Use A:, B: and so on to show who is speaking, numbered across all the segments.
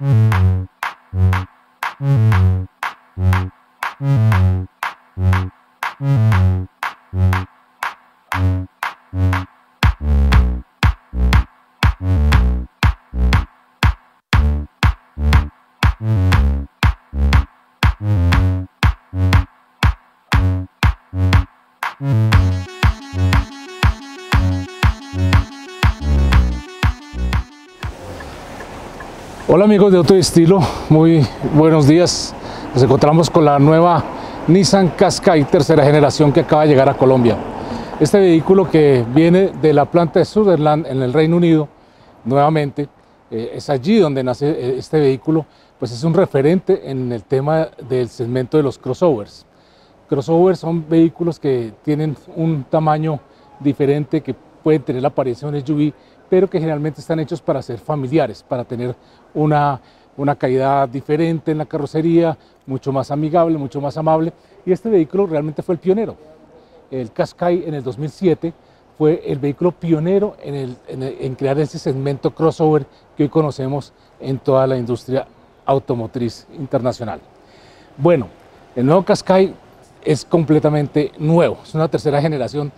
A: Mm-hmm. Hola amigos de Auto Estilo, muy buenos días. Nos encontramos con la nueva Nissan Qashqai tercera generación que acaba de llegar a Colombia. Este vehículo que viene de la planta de Sutherland en el Reino Unido, nuevamente, eh, es allí donde nace eh, este vehículo, pues es un referente en el tema del segmento de los crossovers. Crossovers son vehículos que tienen un tamaño diferente, que pueden tener la apariencia de un SUV, pero que generalmente están hechos para ser familiares, para tener una, una calidad diferente en la carrocería, mucho más amigable, mucho más amable. Y este vehículo realmente fue el pionero. El Qashqai en el 2007 fue el vehículo pionero en, el, en, crear ese segmento crossover que hoy conocemos en toda la industria automotriz internacional. Bueno, el nuevo Qashqai es completamente nuevo, es una tercera generación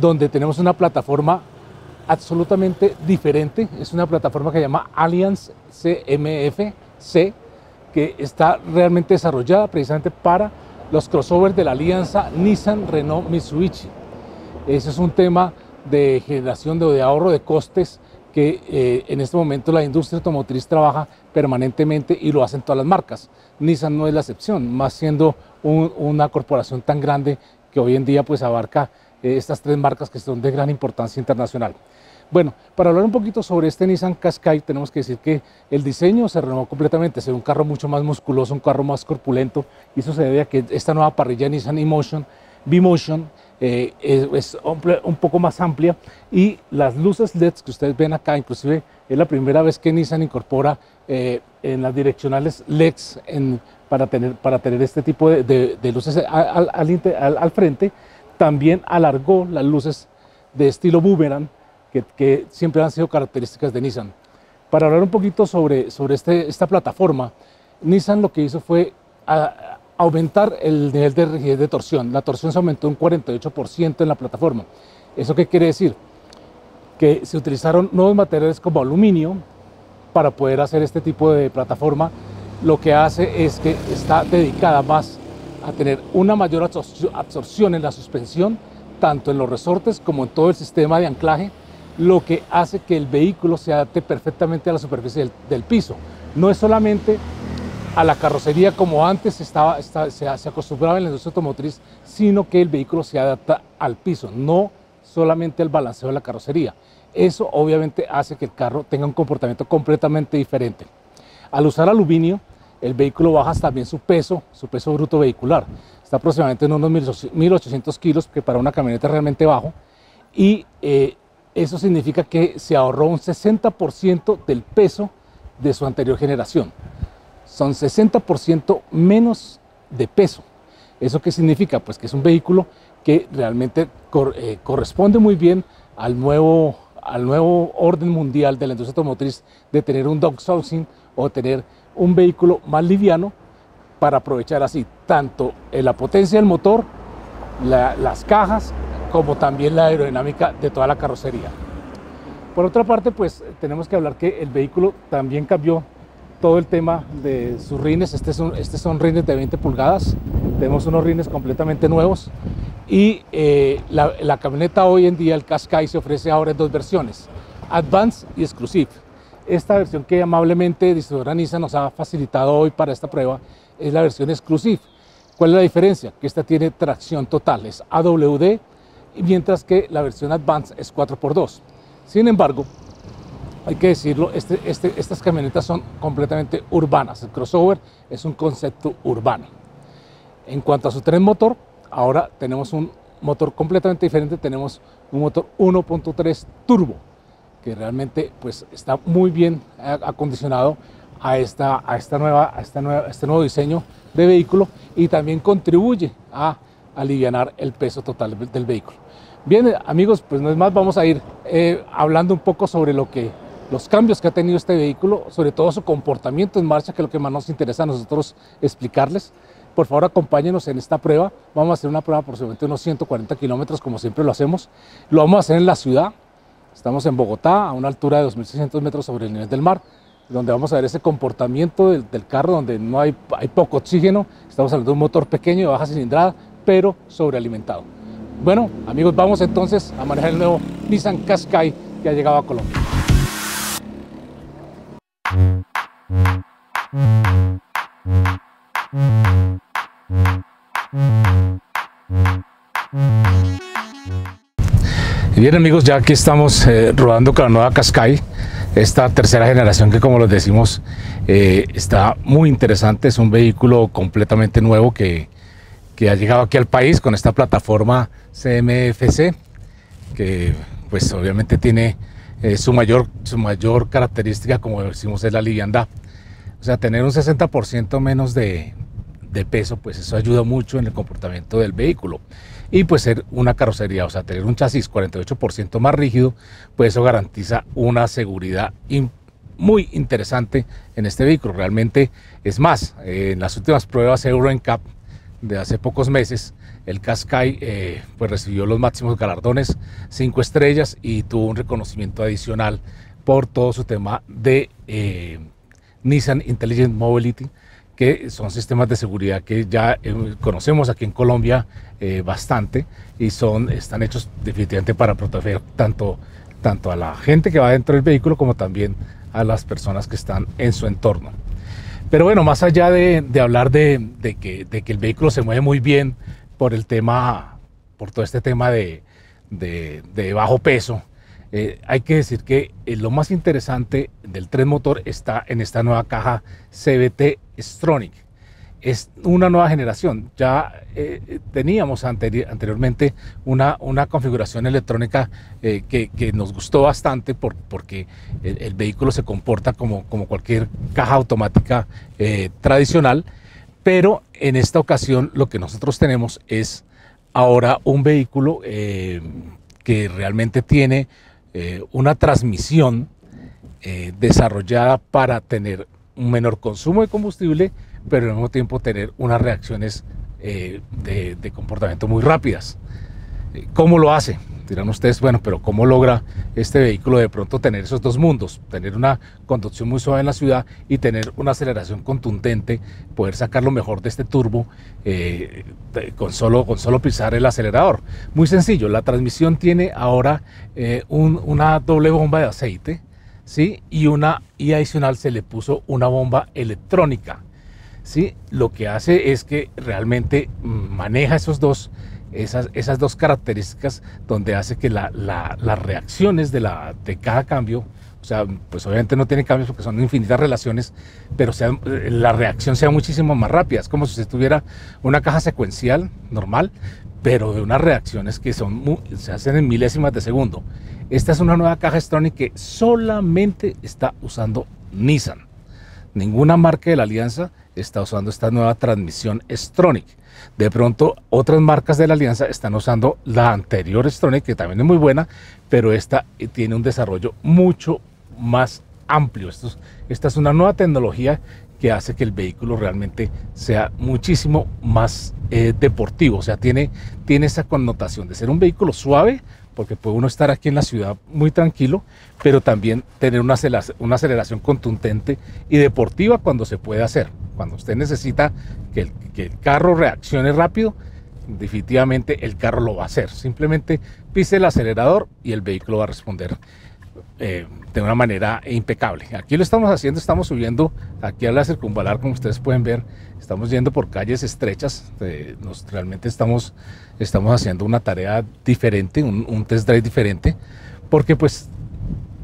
A: donde tenemos una plataforma absolutamente diferente. Es una plataforma que se llama Alliance CMF-C, que está realmente desarrollada precisamente para los crossovers de la alianza Nissan-Renault-Mitsubishi. Ese es un tema de generación de, ahorro de costes que eh, en este momento la industria automotriz trabaja permanentemente y lo hacen todas las marcas. Nissan no es la excepción, más siendo una corporación tan grande que hoy en día pues abarca eh, estas tres marcas que son de gran importancia internacional. Bueno, para hablar un poquito sobre este Nissan Qashqai, tenemos que decir que el diseño se renovó completamente, se ve un carro mucho más musculoso, un carro más corpulento, y eso se debe a que esta nueva parrilla Nissan E-Motion, B-Motion, eh, es, un poco más amplia y las luces LEDs que ustedes ven acá, inclusive es la primera vez que Nissan incorpora eh, en las direccionales LEDs para, tener, para tener este tipo de, luces al, al, frente, también alargó las luces de estilo boomerang que, siempre han sido características de Nissan. Para hablar un poquito sobre, sobre este, esta plataforma, Nissan lo que hizo fue aumentar el nivel de rigidez de torsión. La torsión se aumentó un 48% en la plataforma. ¿Eso qué quiere decir? Que se utilizaron nuevos materiales como aluminio para poder hacer este tipo de plataforma. Lo que hace es que está dedicada más a tener una mayor absorción en la suspensión, tanto en los resortes como en todo el sistema de anclaje, lo que hace que el vehículo se adapte perfectamente a la superficie del, piso. No es solamente a la carrocería como antes estaba, se, acostumbraba en la industria automotriz, sino que el vehículo se adapta al piso, no solamente al balanceo de la carrocería. Eso obviamente hace que el carro tenga un comportamiento completamente diferente. Al usar aluminio, el vehículo baja también su peso, su peso bruto vehicular. Está aproximadamente en unos 1800 kilos, que para una camioneta realmente bajo. Y eh, eso significa que se ahorró un 60% del peso de su anterior generación. Son 60% menos de peso. ¿Eso qué significa? Pues que es un vehículo que realmente eh, corresponde muy bien al nuevo, al nuevo orden mundial de la industria automotriz de tener un downsizing o tener un vehículo más liviano para aprovechar así tanto la potencia del motor, las cajas como también la aerodinámica de toda la carrocería. Por otra parte, pues tenemos que hablar que el vehículo también cambió todo el tema de sus rines. Este son, este son rines de 20 pulgadas. Tenemos unos rines completamente nuevos. Y eh, la, camioneta hoy en día, el Qashqai, se ofrece ahora en dos versiones, Advance y Exclusive. Esta versión que amablemente distribuidora Nissan nos ha facilitado hoy para esta prueba es la versión Exclusive. ¿Cuál es la diferencia? Que esta tiene tracción total, es AWD mientras que la versión Advance es 4x2. Sin embargo, hay que decirlo, este, este, estas camionetas son completamente urbanas. El crossover es un concepto urbano. En cuanto a su tren motor, ahora tenemos un motor completamente diferente. Tenemos un motor 1.3 turbo, que realmente pues, está muy bien acondicionado a, esta, a, esta nueva, este nuevo diseño de vehículo y también contribuye a aliviar el peso total del vehículo. Bien, amigos, pues no es más, vamos a ir eh, hablando un poco sobre lo que los cambios que ha tenido este vehículo, sobre todo su comportamiento en marcha, que es lo que más nos interesa a nosotros explicarles. Por favor, acompáñenos en esta prueba. Vamos a hacer una prueba aproximadamente unos 140 kilómetros, como siempre lo hacemos. Lo vamos a hacer en la ciudad. Estamos en Bogotá, a una altura de 2.600 metros sobre el nivel del mar, donde vamos a ver ese comportamiento del, carro, donde no hay, hay poco oxígeno. Estamos hablando de un motor pequeño de baja cilindrada, pero sobrealimentado. Bueno, amigos, vamos entonces a manejar el nuevo Nissan Qashqai que ha llegado a Colombia. Bien amigos, ya aquí estamos eh, rodando con la nueva Qashqai, esta tercera generación que como les decimos eh, está muy interesante, es un vehículo completamente nuevo que, que ha llegado aquí al país con esta plataforma CMFC, que pues obviamente tiene eh, su, mayor, su mayor característica, como decimos, es la liviandad. O sea, tener un 60% menos de, de, peso, pues eso ayuda mucho en el comportamiento del vehículo. Y pues ser una carrocería, o sea, tener un chasis 48% más rígido, pues eso garantiza una seguridad muy interesante en este vehículo. Realmente es más, en las últimas pruebas Euro NCAP de hace pocos meses, el Qashqai eh, pues recibió los máximos galardones, cinco estrellas y tuvo un reconocimiento adicional por todo su tema de eh, Nissan Intelligent Mobility, que son sistemas de seguridad que ya eh, conocemos aquí en Colombia eh, bastante y son, están hechos definitivamente para proteger tanto, tanto a la gente que va dentro del vehículo como también a las personas que están en su entorno. Pero bueno, más allá de, hablar de, que, de, que, el vehículo se mueve muy bien por el tema, por todo este tema de, bajo peso, eh, hay que decir que eh, lo más interesante del tren motor está en esta nueva caja CBT Stronic es una nueva generación. Ya eh, teníamos anteriormente una, una, configuración electrónica eh, que, nos gustó bastante porque el, vehículo se comporta como, como cualquier caja automática tradicional, pero en esta ocasión lo que nosotros tenemos es ahora un vehículo que realmente tiene una transmisión desarrollada para tener un menor consumo de combustible, pero al mismo tiempo tener unas reacciones eh, de, comportamiento muy rápidas. Eh, ¿Cómo lo hace? Dirán ustedes, bueno, pero ¿cómo logra este vehículo de pronto tener esos dos mundos? Tener una conducción muy suave en la ciudad y tener una aceleración contundente, poder sacar lo mejor de este turbo eh, con, solo, con solo pisar el acelerador. Muy sencillo, la transmisión tiene ahora una doble bomba de aceite, ¿sí? Y, una, y adicional se le puso una bomba electrónica. ¿sí? Lo que hace es que realmente maneja esos dos, esas, esas dos características donde hace que la, las reacciones de, la, de cada cambio, o sea, pues obviamente no tiene cambios porque son infinitas relaciones, pero sea, la reacción sea muchísimo más rápida. Es como si se tuviera una caja secuencial normal, pero de unas reacciones que son se hacen en milésimas de segundo. Esta es una nueva caja Stonic que solamente está usando Nissan. Ninguna marca de la alianza está usando esta nueva transmisión Stronic. De pronto, otras marcas de la alianza están usando la anterior Stronic, que también es muy buena, pero esta tiene un desarrollo mucho más amplio. esta es una nueva tecnología que hace que el vehículo realmente sea muchísimo más eh, deportivo. O sea, tiene, tiene esa connotación de ser un vehículo suave, porque puede uno estar aquí en la ciudad muy tranquilo, pero también tener una aceleración, contundente y deportiva cuando se puede hacer. Cuando usted necesita que el, carro reaccione rápido, definitivamente el carro lo va a hacer. Simplemente pise el acelerador y el vehículo va a responder eh, de una manera impecable. Aquí lo estamos haciendo, estamos subiendo aquí a la circunvalar, como ustedes pueden ver, estamos yendo por calles estrechas, eh, nos, realmente estamos, estamos haciendo una tarea diferente, un, test drive diferente, porque pues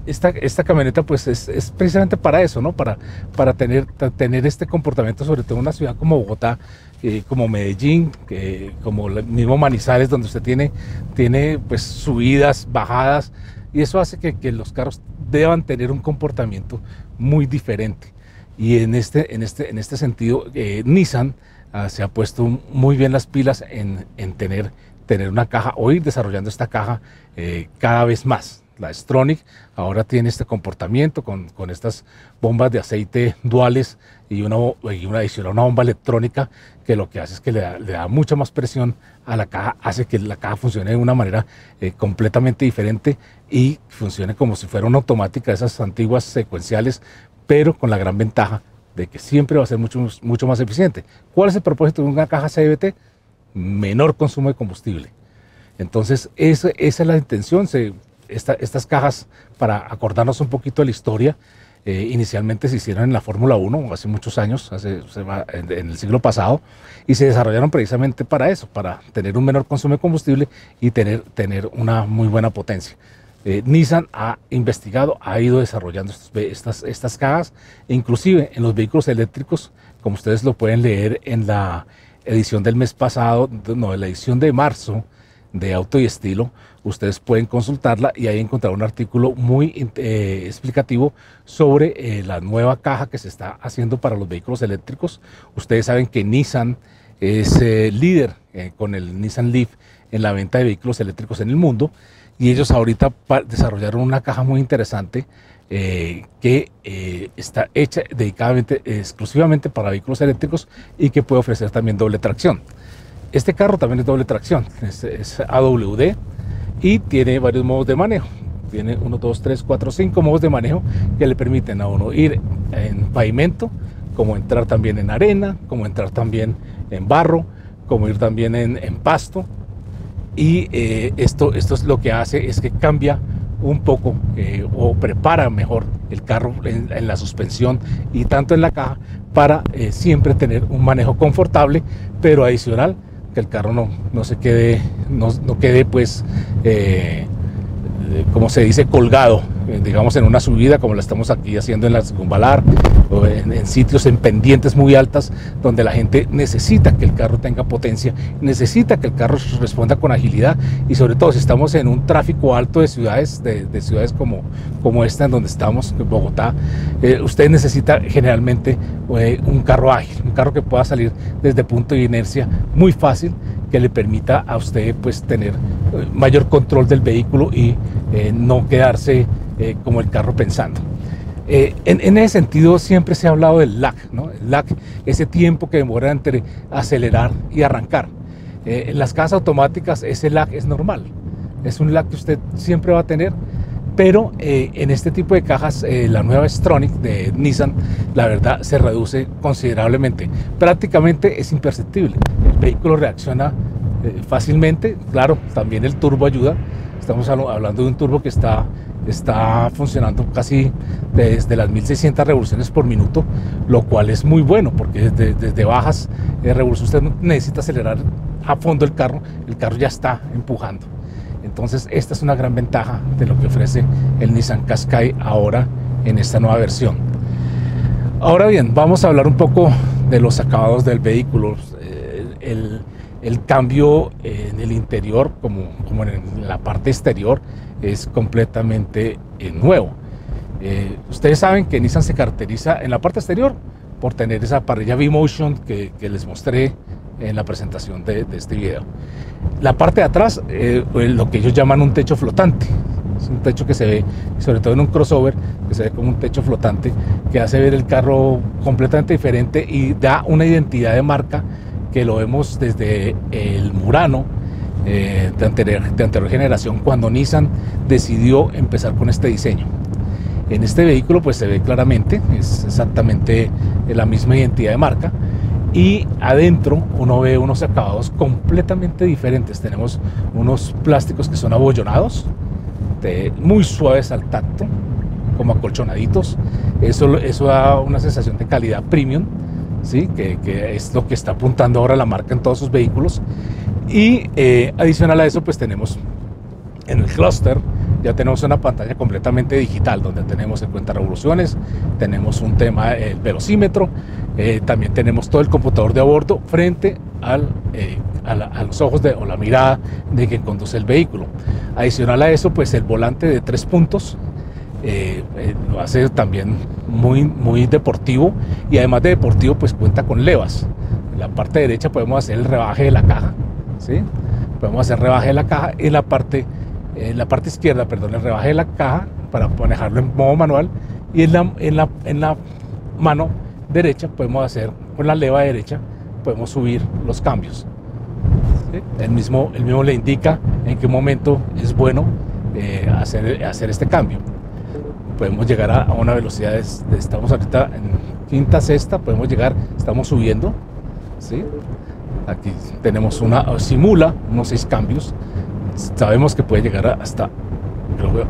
A: esta, esta camioneta pues es, precisamente para eso, ¿no? Para, para tener, tener este comportamiento, sobre todo en una ciudad como Bogotá, eh, como Medellín, como el mismo Manizales, donde usted tiene, tiene pues subidas, bajadas, y eso hace que, los carros deban tener un comportamiento muy diferente. Y en este, en este, en este sentido, eh, Nissan ah, se ha puesto muy bien las pilas en, tener, tener una caja o ir desarrollando esta caja eh, cada vez más. La Stronic ahora tiene este comportamiento con, con estas bombas de aceite duales y una, y una adicional una bomba electrónica que lo que hace es que le da, mucha más presión a la caja, hace que la caja funcione de una manera eh, completamente diferente y funcione como si fuera una automática, esas antiguas secuenciales, pero con la gran ventaja de que siempre va a ser mucho, mucho más eficiente. ¿Cuál es el propósito de una caja CBT? Menor consumo de combustible. Entonces, esa, esa es la intención. Estas cajas, para acordarnos un poquito de la historia, eh, inicialmente se hicieron en la Fórmula 1 hace muchos años, hace, en, el siglo pasado, y se desarrollaron precisamente para eso, para tener un menor consumo de combustible y tener, tener una muy buena potencia. Eh, Nissan ha investigado, ha ido desarrollando estas, estas cajas, e inclusive en los vehículos eléctricos, como ustedes lo pueden leer en la edición del mes pasado, no, en la edición de marzo de Auto y Estilo, ustedes pueden consultarla y ahí encontrar un artículo muy eh, explicativo sobre eh, la nueva caja que se está haciendo para los vehículos eléctricos. Ustedes saben que Nissan es líder con el Nissan Leaf en la venta de vehículos eléctricos en el mundo y ellos ahorita desarrollaron una caja muy interesante eh, que eh, está hecha dedicadamente, exclusivamente para vehículos eléctricos y que puede ofrecer también doble tracción. Este carro también es doble tracción, es, AWD y tiene varios modos de manejo. Tiene 1, 2, 3, 4, 5 modos de manejo que le permiten a uno ir en pavimento, como entrar también en arena, como entrar también en barro, como ir también en, pasto, y eh, esto, esto es lo que hace es que cambia un poco eh, o prepara mejor el carro en, la suspensión y tanto en la caja para eh, siempre tener un manejo confortable, pero adicional que el carro no, no se quede, no, no quede pues como se dice, colgado, eh, digamos en una subida como la estamos aquí haciendo en la circunvalar, o en, sitios en pendientes muy altas, donde la gente necesita que el carro tenga potencia, necesita que el carro responda con agilidad y sobre todo si estamos en un tráfico alto de ciudades, de, ciudades como, como esta en donde estamos, en Bogotá, eh, usted necesita generalmente eh, un carro ágil, un carro que pueda salir desde punto de inercia muy fácil que le permita a usted pues tener eh, mayor control del vehículo y eh, no quedarse eh, como el carro pensando. en, ese sentido siempre se ha hablado del lag, ¿no? El lag, ese tiempo que demora entre acelerar y arrancar. en las casas automáticas ese lag es normal, es un lag que usted siempre va a tener pero en este tipo de cajas, la nueva Stronic de Nissan, la verdad se reduce considerablemente. Prácticamente es imperceptible vehículo reacciona eh, fácilmente. Claro, también el turbo ayuda. Estamos hablando de un turbo que está, está funcionando casi desde las 1600 revoluciones por minuto, lo cual es muy bueno porque desde, bajas eh, revoluciones usted necesita acelerar a fondo el carro, el carro ya está empujando. Entonces esta es una gran ventaja de lo que ofrece el Nissan Qashqai ahora en esta nueva versión. Ahora bien, vamos a hablar un poco de los acabados del vehículo el, cambio en el interior como, como, en la parte exterior es completamente eh, nuevo. Eh, ustedes saben que Nissan se caracteriza en la parte exterior por tener esa parrilla V-Motion que, les mostré en la presentación de, este video. La parte de atrás, eh, lo que ellos llaman un techo flotante, es un techo que se ve, sobre todo en un crossover, que se ve como un techo flotante, que hace ver el carro completamente diferente y da una identidad de marca que lo vemos desde el Murano eh, de, anterior, de anterior generación cuando Nissan decidió empezar con este diseño. En este vehículo pues se ve claramente, es exactamente la misma identidad de marca y adentro uno ve unos acabados completamente diferentes. Tenemos unos plásticos que son abollonados, muy suaves al tacto, como acolchonaditos. Eso, eso da una sensación de calidad premium ¿sí? que, es lo que está apuntando ahora la marca en todos sus vehículos. Y eh, adicional a eso, pues tenemos en el clúster, ya tenemos una pantalla completamente digital donde tenemos en cuenta revoluciones, tenemos un tema, el velocímetro, eh, también tenemos todo el computador de a bordo frente al, eh, a, los ojos de, o la mirada de quien conduce el vehículo. Adicional a eso, pues el volante de tres puntos, eh, lo hace también muy, muy deportivo y además de deportivo pues cuenta con levas. En la parte derecha podemos hacer el rebaje de la caja, ¿sí? podemos hacer rebaje de la caja en la parte en la parte izquierda, perdón, le rebajé la caja para manejarlo en modo manual y en la, en la, en la mano derecha podemos hacer, con la leva derecha, podemos subir los cambios. El, mismo, el mismo le indica en qué momento es bueno eh, hacer, hacer este cambio. Podemos llegar a, una velocidad, de, estamos ahorita en quinta, sexta, podemos llegar, estamos subiendo. ¿sí? Aquí tenemos una, simula unos seis cambios. Sabemos que puede llegar hasta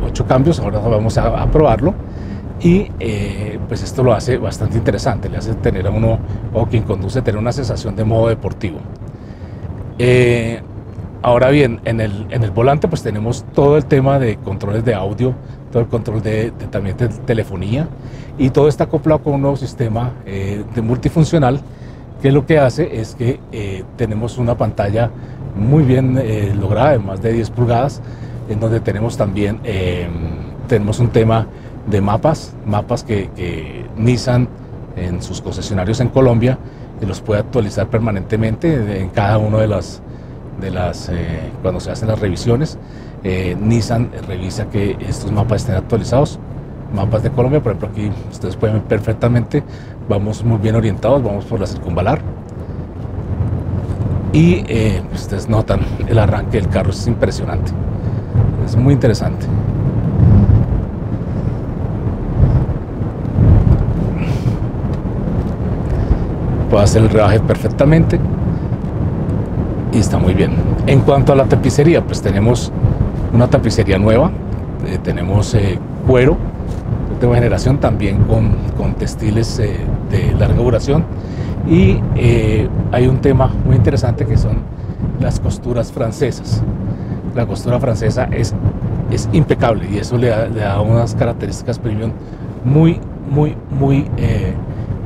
A: ocho cambios, ahora vamos a, probarlo. Y eh, pues esto lo hace bastante interesante, le hace tener a uno, o quien conduce, tener una sensación de modo deportivo. Eh, ahora bien, en el, en el volante pues tenemos todo el tema de controles de audio, todo el control de, también de telefonía y todo está acoplado con un nuevo sistema eh, de multifuncional que lo que hace es que tenemos una pantalla muy bien lograda de más de 10 pulgadas en donde tenemos también tenemos un tema de mapas, mapas que, Nissan en sus concesionarios en Colombia y los puede actualizar permanentemente en cada uno de las, de las eh, cuando se hacen las revisiones. Eh, Nissan revisa que estos mapas estén actualizados. Mapas de Colombia, por ejemplo, aquí ustedes pueden ver perfectamente, vamos muy bien orientados, vamos por la circunvalar. Y eh, ustedes notan el arranque del carro, es impresionante. Es muy interesante. Puede hacer el rebaje perfectamente y está muy bien. En cuanto a la tapicería, pues tenemos una tapicería nueva, eh, tenemos eh, cuero de última generación también con, con textiles eh, de larga duración y hay un tema muy interesante que son las costuras francesas. La costura francesa es, es impecable y eso le da unas características premium muy, muy, muy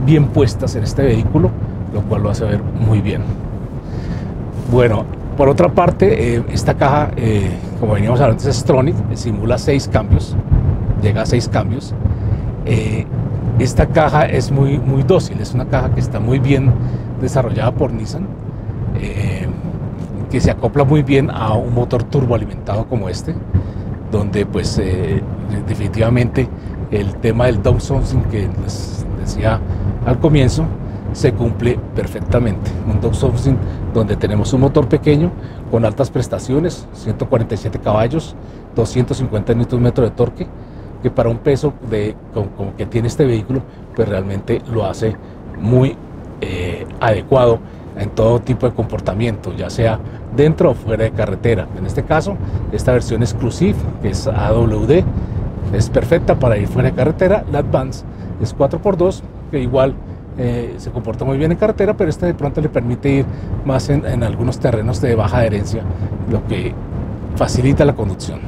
A: bien puestas en este vehículo, lo cual lo hace ver muy bien. Bueno, por otra parte, eh, esta caja, eh, como veníamos hablando, es Stronic, simula seis cambios, llega a seis cambios. Eh, esta caja es muy, muy dócil, es una caja que está muy bien desarrollada por Nissan, que se acopla muy bien a un motor turboalimentado como este, donde pues definitivamente el tema del downsizing que decía al comienzo, se cumple perfectamente. Un downsizing donde tenemos un motor pequeño con altas prestaciones, 147 caballos, 250 Nm de torque, que para un peso de, como, que tiene este vehículo, pues realmente lo hace muy eh, adecuado en todo tipo de comportamiento, ya sea dentro o fuera de carretera. En este caso, esta versión exclusiva, que es AWD, es perfecta para ir fuera de carretera. La Advance es 4x2, que igual eh, se comporta muy bien en carretera, pero esta de pronto le permite ir más en, algunos terrenos de baja adherencia, lo que facilita la conducción.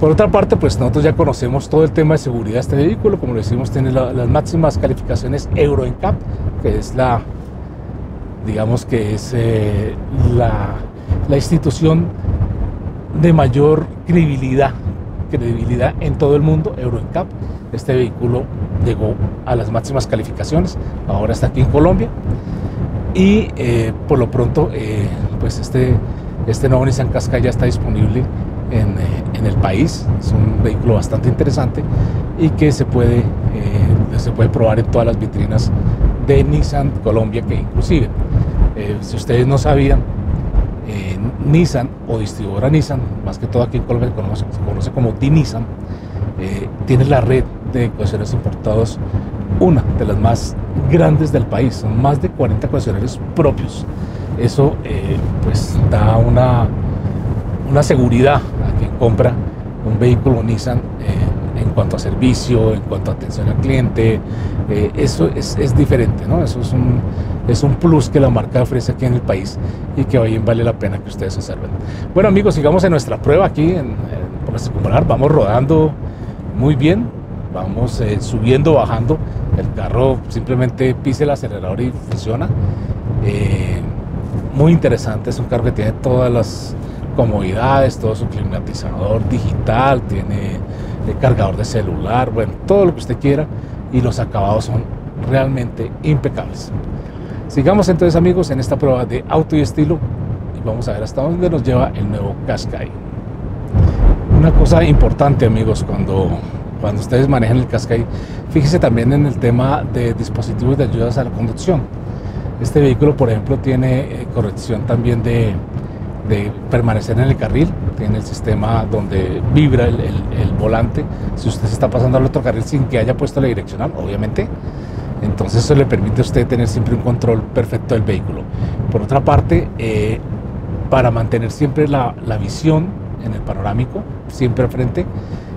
A: Por otra parte, pues nosotros ya conocemos todo el tema de seguridad de este vehículo, como lo decimos, tiene las máximas calificaciones Euro NCAP, que es la, digamos que es eh, la, la institución de mayor credibilidad credibilidad en todo el mundo, Euro NCAP. Este vehículo llegó a las máximas calificaciones, ahora está aquí en Colombia. Y eh, por lo pronto eh, pues este, este nuevo Nissan Qashqai ya está disponible en, eh, en, el país, es un vehículo bastante interesante y que se puede, se puede probar en todas las vitrinas de Nissan Colombia que inclusive si ustedes no sabían Nissan o distribuidora Nissan, más que todo aquí en Colombia se conoce, como D-Nissan, tiene la red de concesionarios importados, una de las más grandes del país, son más de 40 concesionarios propios. Eso eh, pues da una, una seguridad a quien compra un vehículo Nissan eh, en cuanto a servicio, en cuanto a atención al cliente, eso es, es, diferente, ¿no? Eso es un, es un plus que la marca ofrece aquí en el país y que hoy vale la pena que ustedes observen. Bueno amigos, sigamos en nuestra prueba aquí en, por la circunvalar, vamos rodando muy bien, vamos eh, subiendo, bajando, el carro simplemente pise el acelerador y funciona. Eh, muy interesante, es un carro que tiene todas las comodidades, todo su climatizador digital, tiene el cargador de celular, bueno, todo lo que usted quiera y los acabados son realmente impecables. Sigamos entonces amigos en esta prueba de auto y estilo y vamos a ver hasta dónde nos lleva el nuevo Qashqai. Una cosa importante amigos, cuando, cuando ustedes manejan el Qashqai, fíjese también en el tema de dispositivos de ayudas a la conducción. Este vehículo, por ejemplo, tiene eh, corrección también de, de permanecer en el carril, tiene el sistema donde vibra el, volante, si usted se está pasando al otro carril sin que haya puesto la direccional, obviamente, entonces eso le permite a usted tener siempre un control perfecto del vehículo. Por otra parte, eh, para mantener siempre la, visión en el panorámico, siempre al frente,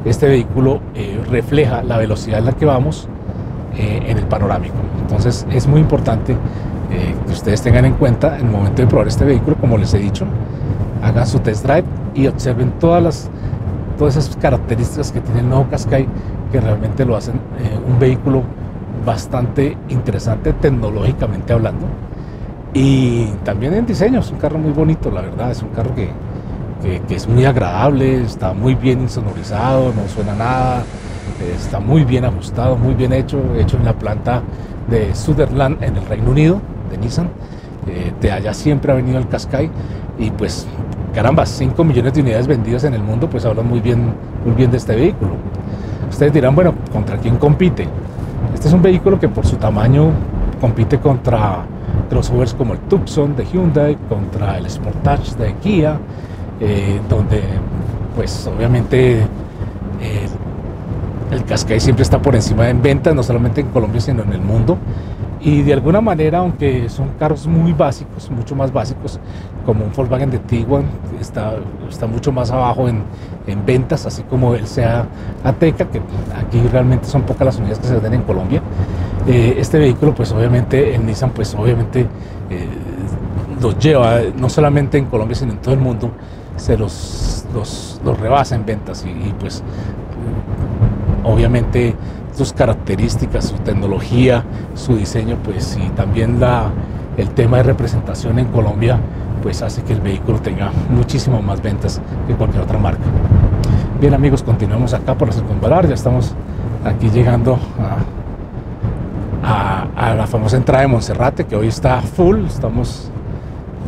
A: este vehículo eh, refleja la velocidad en la que vamos eh, en el panorámico. Entonces es muy importante que ustedes tengan en cuenta en el momento de probar este vehículo, como les he dicho, hagan su test drive y observen todas las todas esas características que tiene el nuevo Qashqai que realmente lo hacen eh, un vehículo bastante interesante tecnológicamente hablando y también en diseño es un carro muy bonito la verdad es un carro que, que, es muy agradable está muy bien insonorizado no suena nada está muy bien ajustado muy bien hecho hecho en la planta de Sutherland en el Reino Unido de Nissan eh, de allá siempre ha venido el Qashqai y pues caramba, 5 millones de unidades vendidas en el mundo, pues hablan muy bien, muy bien de este vehículo. Ustedes dirán, bueno, ¿contra quién compite? Este es un vehículo que por su tamaño compite contra crossovers como el Tucson de Hyundai, contra el Sportage de Kia, eh, donde pues obviamente eh, el Qashqai siempre está por encima en ventas, no solamente en Colombia, sino en el mundo y de alguna manera, aunque son carros muy básicos, mucho más básicos, como un Volkswagen de Tiguan, está, está mucho más abajo en, en ventas, así como el Sea Ateca, que aquí realmente son pocas las unidades que se venden en Colombia. Eh, este vehículo, pues obviamente, en Nissan, pues obviamente eh, los lleva, no solamente en Colombia, sino en todo el mundo, se los, los, los rebasa en ventas y, pues obviamente sus características, su tecnología, su diseño, pues y también la, el tema de representación en Colombia, pues hace que el vehículo tenga muchísimas más ventas que cualquier otra marca. Bien amigos, continuamos acá por la circunvalar, ya estamos aquí llegando a, a, la famosa entrada de Monserrate, que hoy está full, estamos,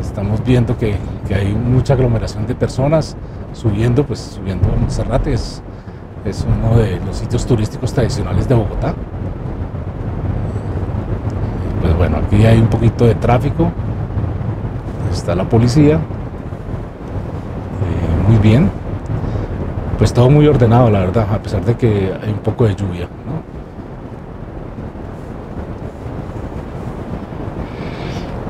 A: estamos viendo que, hay mucha aglomeración de personas subiendo, pues subiendo a Monserrate, es, es uno de los sitios turísticos tradicionales de Bogotá. Pues bueno, aquí hay un poquito de tráfico. Está la policía. Eh, muy bien. Pues todo muy ordenado, la verdad, a pesar de que hay un poco de lluvia.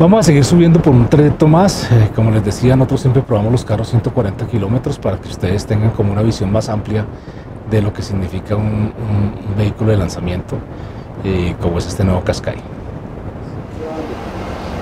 A: Vamos a seguir subiendo por un trayecto más. Eh, como les decía, nosotros siempre probamos los carros 140 kilómetros para que ustedes tengan como una visión más amplia de lo que significa un, vehículo de lanzamiento eh, como es este nuevo Qashqai.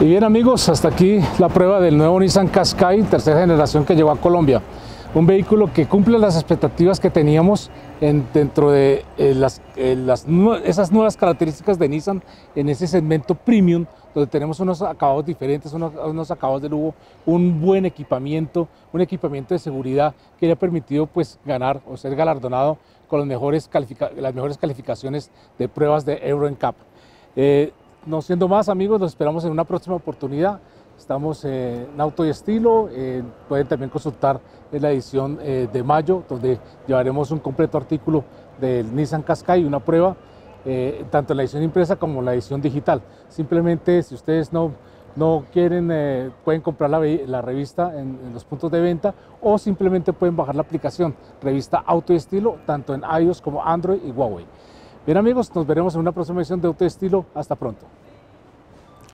A: Y bien amigos, hasta aquí la prueba del nuevo Nissan Qashqai, tercera generación que llegó a Colombia. Un vehículo que cumple las expectativas que teníamos en, dentro de eh, eh, esas nuevas características de Nissan en ese segmento premium donde tenemos unos acabados diferentes, unos, acabados de lujo, un buen equipamiento, un equipamiento de seguridad que le ha permitido pues ganar o ser galardonado con los mejores las mejores calificaciones de pruebas de Euro NCAP. Eh, no siendo más amigos, nos esperamos en una próxima oportunidad. Estamos en Auto y Estilo, eh, pueden también consultar en la edición eh, de mayo, donde llevaremos un completo artículo del Nissan Qashqai, una prueba eh, tanto en la edición impresa como en la edición digital. Simplemente si ustedes no, no quieren, pueden comprar la, la revista en, en, los puntos de venta o simplemente pueden bajar la aplicación revista Auto Estilo tanto en iOS como Android y Huawei. Bien amigos, nos veremos en una próxima edición de Auto Estilo. Hasta pronto.